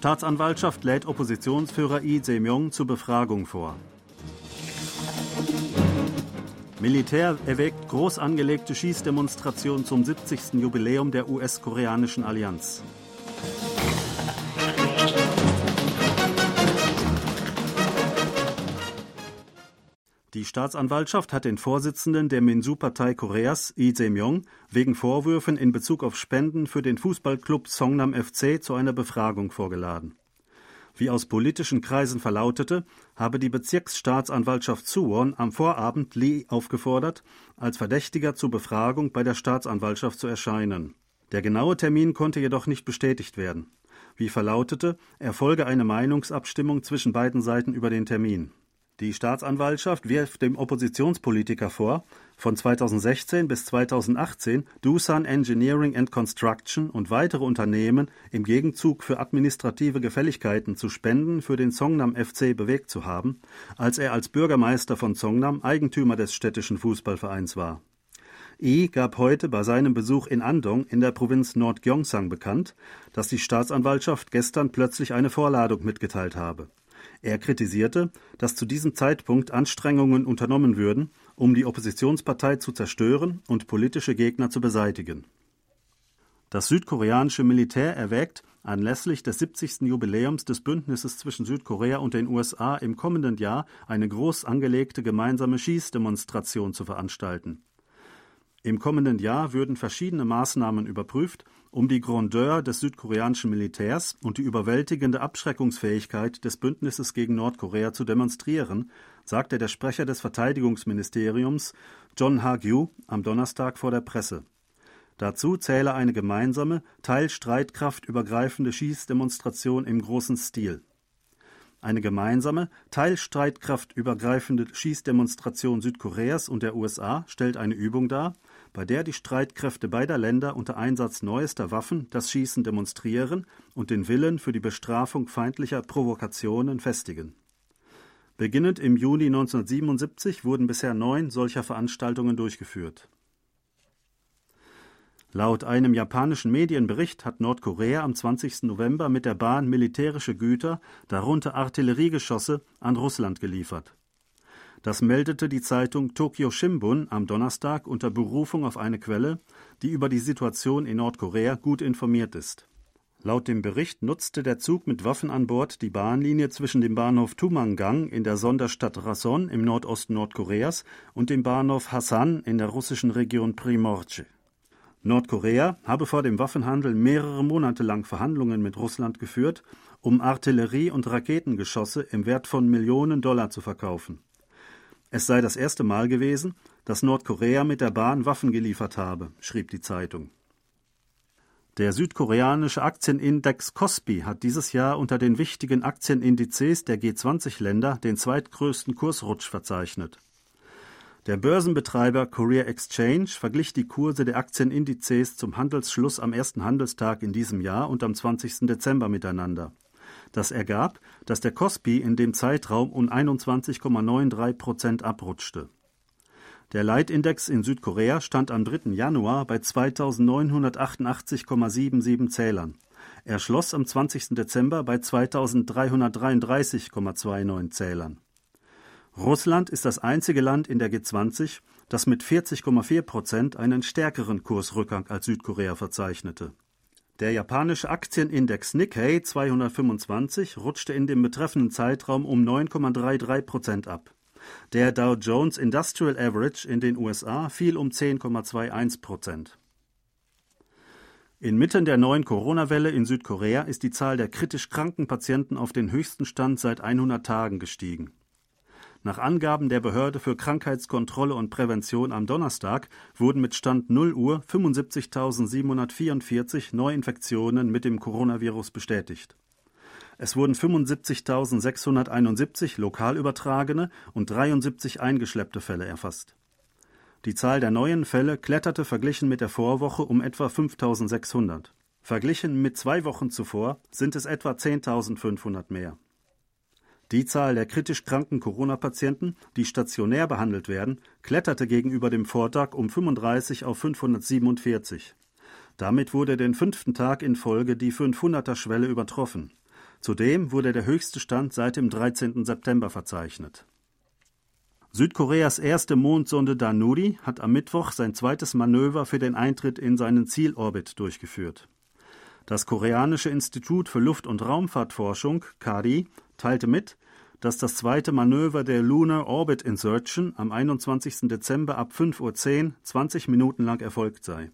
Staatsanwaltschaft lädt Oppositionsführer Lee Jae-myung zur Befragung vor. Militär erwägt groß angelegte Schießdemonstration zum 70. Jubiläum der US-koreanischen Allianz. Die Staatsanwaltschaft hat den Vorsitzenden der Minsu-Partei Koreas, Lee Jae-myung, wegen Vorwürfen in Bezug auf Spenden für den Fußballclub Songnam FC zu einer Befragung vorgeladen. Wie aus politischen Kreisen verlautete, habe die Bezirksstaatsanwaltschaft Suwon am Vorabend Lee aufgefordert, als Verdächtiger zur Befragung bei der Staatsanwaltschaft zu erscheinen. Der genaue Termin konnte jedoch nicht bestätigt werden. Wie verlautete, erfolge eine Meinungsabstimmung zwischen beiden Seiten über den Termin. Die Staatsanwaltschaft wirft dem Oppositionspolitiker vor, von 2016 bis 2018 Doosan Engineering and Construction und weitere Unternehmen im Gegenzug für administrative Gefälligkeiten zu Spenden für den Songnam FC bewegt zu haben, als er als Bürgermeister von Songnam Eigentümer des städtischen Fußballvereins war. Yi gab heute bei seinem Besuch in Andong in der Provinz Nordgyeongsang bekannt, dass die Staatsanwaltschaft gestern plötzlich eine Vorladung mitgeteilt habe. Er kritisierte, dass zu diesem Zeitpunkt Anstrengungen unternommen würden, um die Oppositionspartei zu zerstören und politische Gegner zu beseitigen. Das südkoreanische Militär erwägt, anlässlich des 70. Jubiläums des Bündnisses zwischen Südkorea und den USA im kommenden Jahr eine groß angelegte gemeinsame Schießdemonstration zu veranstalten. Im kommenden Jahr würden verschiedene Maßnahmen überprüft, um die Grandeur des südkoreanischen Militärs und die überwältigende Abschreckungsfähigkeit des Bündnisses gegen Nordkorea zu demonstrieren, sagte der Sprecher des Verteidigungsministeriums John Ha-gyu am Donnerstag vor der Presse. Dazu zähle eine gemeinsame, teilstreitkraftübergreifende Schießdemonstration im großen Stil. Eine gemeinsame, teilstreitkraftübergreifende Schießdemonstration Südkoreas und der USA stellt eine Übung dar, bei der die Streitkräfte beider Länder unter Einsatz neuester Waffen das Schießen demonstrieren und den Willen für die Bestrafung feindlicher Provokationen festigen. Beginnend im Juni 1977 wurden bisher neun solcher Veranstaltungen durchgeführt. Laut einem japanischen Medienbericht hat Nordkorea am 20. November mit der Bahn militärische Güter, darunter Artilleriegeschosse, an Russland geliefert. Das meldete die Zeitung Tokyo Shimbun am Donnerstag unter Berufung auf eine Quelle, die über die Situation in Nordkorea gut informiert ist. Laut dem Bericht nutzte der Zug mit Waffen an Bord die Bahnlinie zwischen dem Bahnhof Tumangang in der Sonderstadt Rason im Nordosten Nordkoreas und dem Bahnhof Hasan in der russischen Region Primorje. Nordkorea habe vor dem Waffenhandel mehrere Monate lang Verhandlungen mit Russland geführt, um Artillerie und Raketengeschosse im Wert von Millionen Dollar zu verkaufen. Es sei das erste Mal gewesen, dass Nordkorea mit der Bahn Waffen geliefert habe, schrieb die Zeitung. Der südkoreanische Aktienindex Kospi hat dieses Jahr unter den wichtigen Aktienindizes der G20-Länder den zweitgrößten Kursrutsch verzeichnet. Der Börsenbetreiber Korea Exchange verglich die Kurse der Aktienindizes zum Handelsschluss am ersten Handelstag in diesem Jahr und am 20. Dezember miteinander. Das ergab, dass der Kospi in dem Zeitraum um 21,93 Prozent abrutschte. Der Leitindex in Südkorea stand am 3. Januar bei 2988,77 Zählern. Er schloss am 20. Dezember bei 2333,29 Zählern. Russland ist das einzige Land in der G20, das mit 40,4 Prozent einen stärkeren Kursrückgang als Südkorea verzeichnete. Der japanische Aktienindex Nikkei 225 rutschte in dem betreffenden Zeitraum um 9,33 Prozent ab. Der Dow Jones Industrial Average in den USA fiel um 10,21 Prozent. Inmitten der neuen Corona-Welle in Südkorea ist die Zahl der kritisch kranken Patienten auf den höchsten Stand seit 100 Tagen gestiegen. Nach Angaben der Behörde für Krankheitskontrolle und Prävention am Donnerstag wurden mit Stand 0 Uhr 75.744 Neuinfektionen mit dem Coronavirus bestätigt. Es wurden 75.671 lokal übertragene und 73 eingeschleppte Fälle erfasst. Die Zahl der neuen Fälle kletterte verglichen mit der Vorwoche um etwa 5.600. Verglichen mit zwei Wochen zuvor sind es etwa 10.500 mehr. Die Zahl der kritisch kranken Corona-Patienten, die stationär behandelt werden, kletterte gegenüber dem Vortag um 35 auf 547. Damit wurde den fünften Tag in Folge die 500er-Schwelle übertroffen. Zudem wurde der höchste Stand seit dem 13. September verzeichnet. Südkoreas erste Mondsonde Danuri hat am Mittwoch sein zweites Manöver für den Eintritt in seinen Zielorbit durchgeführt. Das Koreanische Institut für Luft- und Raumfahrtforschung, KARI, teilte mit, dass das zweite Manöver der Lunar Orbit Insertion am 21. Dezember ab 5.10 Uhr 20 Minuten lang erfolgt sei.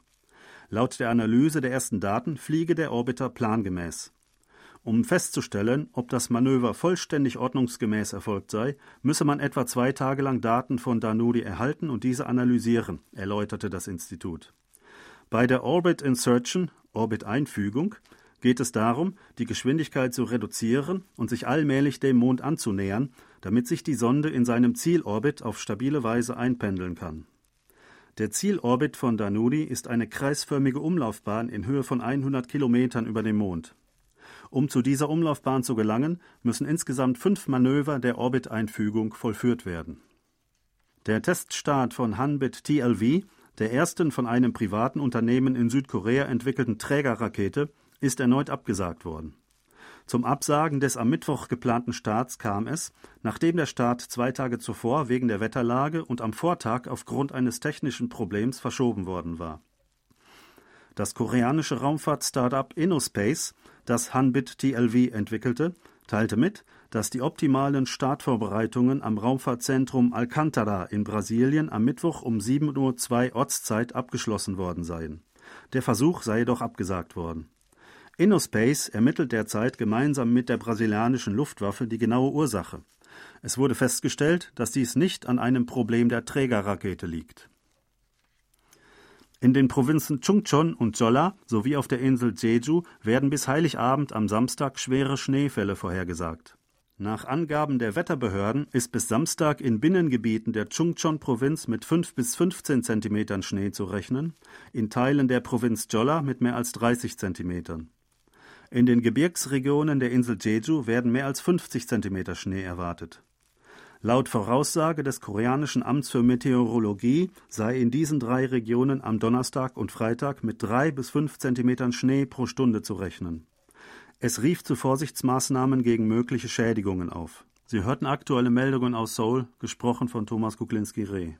Laut der Analyse der ersten Daten fliege der Orbiter plangemäß. Um festzustellen, ob das Manöver vollständig ordnungsgemäß erfolgt sei, müsse man etwa zwei Tage lang Daten von Danudi erhalten und diese analysieren, erläuterte das Institut. Bei der Orbit Insertion, Orbit-Einfügung, geht es darum, die Geschwindigkeit zu reduzieren und sich allmählich dem Mond anzunähern, damit sich die Sonde in seinem Zielorbit auf stabile Weise einpendeln kann. Der Zielorbit von Danudi ist eine kreisförmige Umlaufbahn in Höhe von 100 Kilometern über dem Mond. Um zu dieser Umlaufbahn zu gelangen, müssen insgesamt fünf Manöver der Orbiteinfügung vollführt werden. Der Teststart von Hanbit TLV, der ersten von einem privaten Unternehmen in Südkorea entwickelten Trägerrakete, ist erneut abgesagt worden. Zum Absagen des am Mittwoch geplanten Starts kam es, nachdem der Start zwei Tage zuvor wegen der Wetterlage und am Vortag aufgrund eines technischen Problems verschoben worden war. Das koreanische Raumfahrt-Startup InnoSpace das Hanbit TLV entwickelte, teilte mit, dass die optimalen Startvorbereitungen am Raumfahrtzentrum Alcantara in Brasilien am Mittwoch um 7.02 Uhr Ortszeit abgeschlossen worden seien. Der Versuch sei jedoch abgesagt worden. InnoSpace ermittelt derzeit gemeinsam mit der brasilianischen Luftwaffe die genaue Ursache. Es wurde festgestellt, dass dies nicht an einem Problem der Trägerrakete liegt. In den Provinzen Chungcheon und Jeolla sowie auf der Insel Jeju werden bis Heiligabend am Samstag schwere Schneefälle vorhergesagt. Nach Angaben der Wetterbehörden ist bis Samstag in Binnengebieten der Chungcheon-Provinz mit 5 bis 15 Zentimetern Schnee zu rechnen, in Teilen der Provinz Jeolla mit mehr als 30 Zentimetern. In den Gebirgsregionen der Insel Jeju werden mehr als 50 Zentimeter Schnee erwartet. Laut Voraussage des koreanischen Amts für Meteorologie sei in diesen drei Regionen am Donnerstag und Freitag mit drei bis fünf Zentimetern Schnee pro Stunde zu rechnen. Es rief zu Vorsichtsmaßnahmen gegen mögliche Schädigungen auf. Sie hörten aktuelle Meldungen aus Seoul, gesprochen von Thomas Kuklinski-Reh.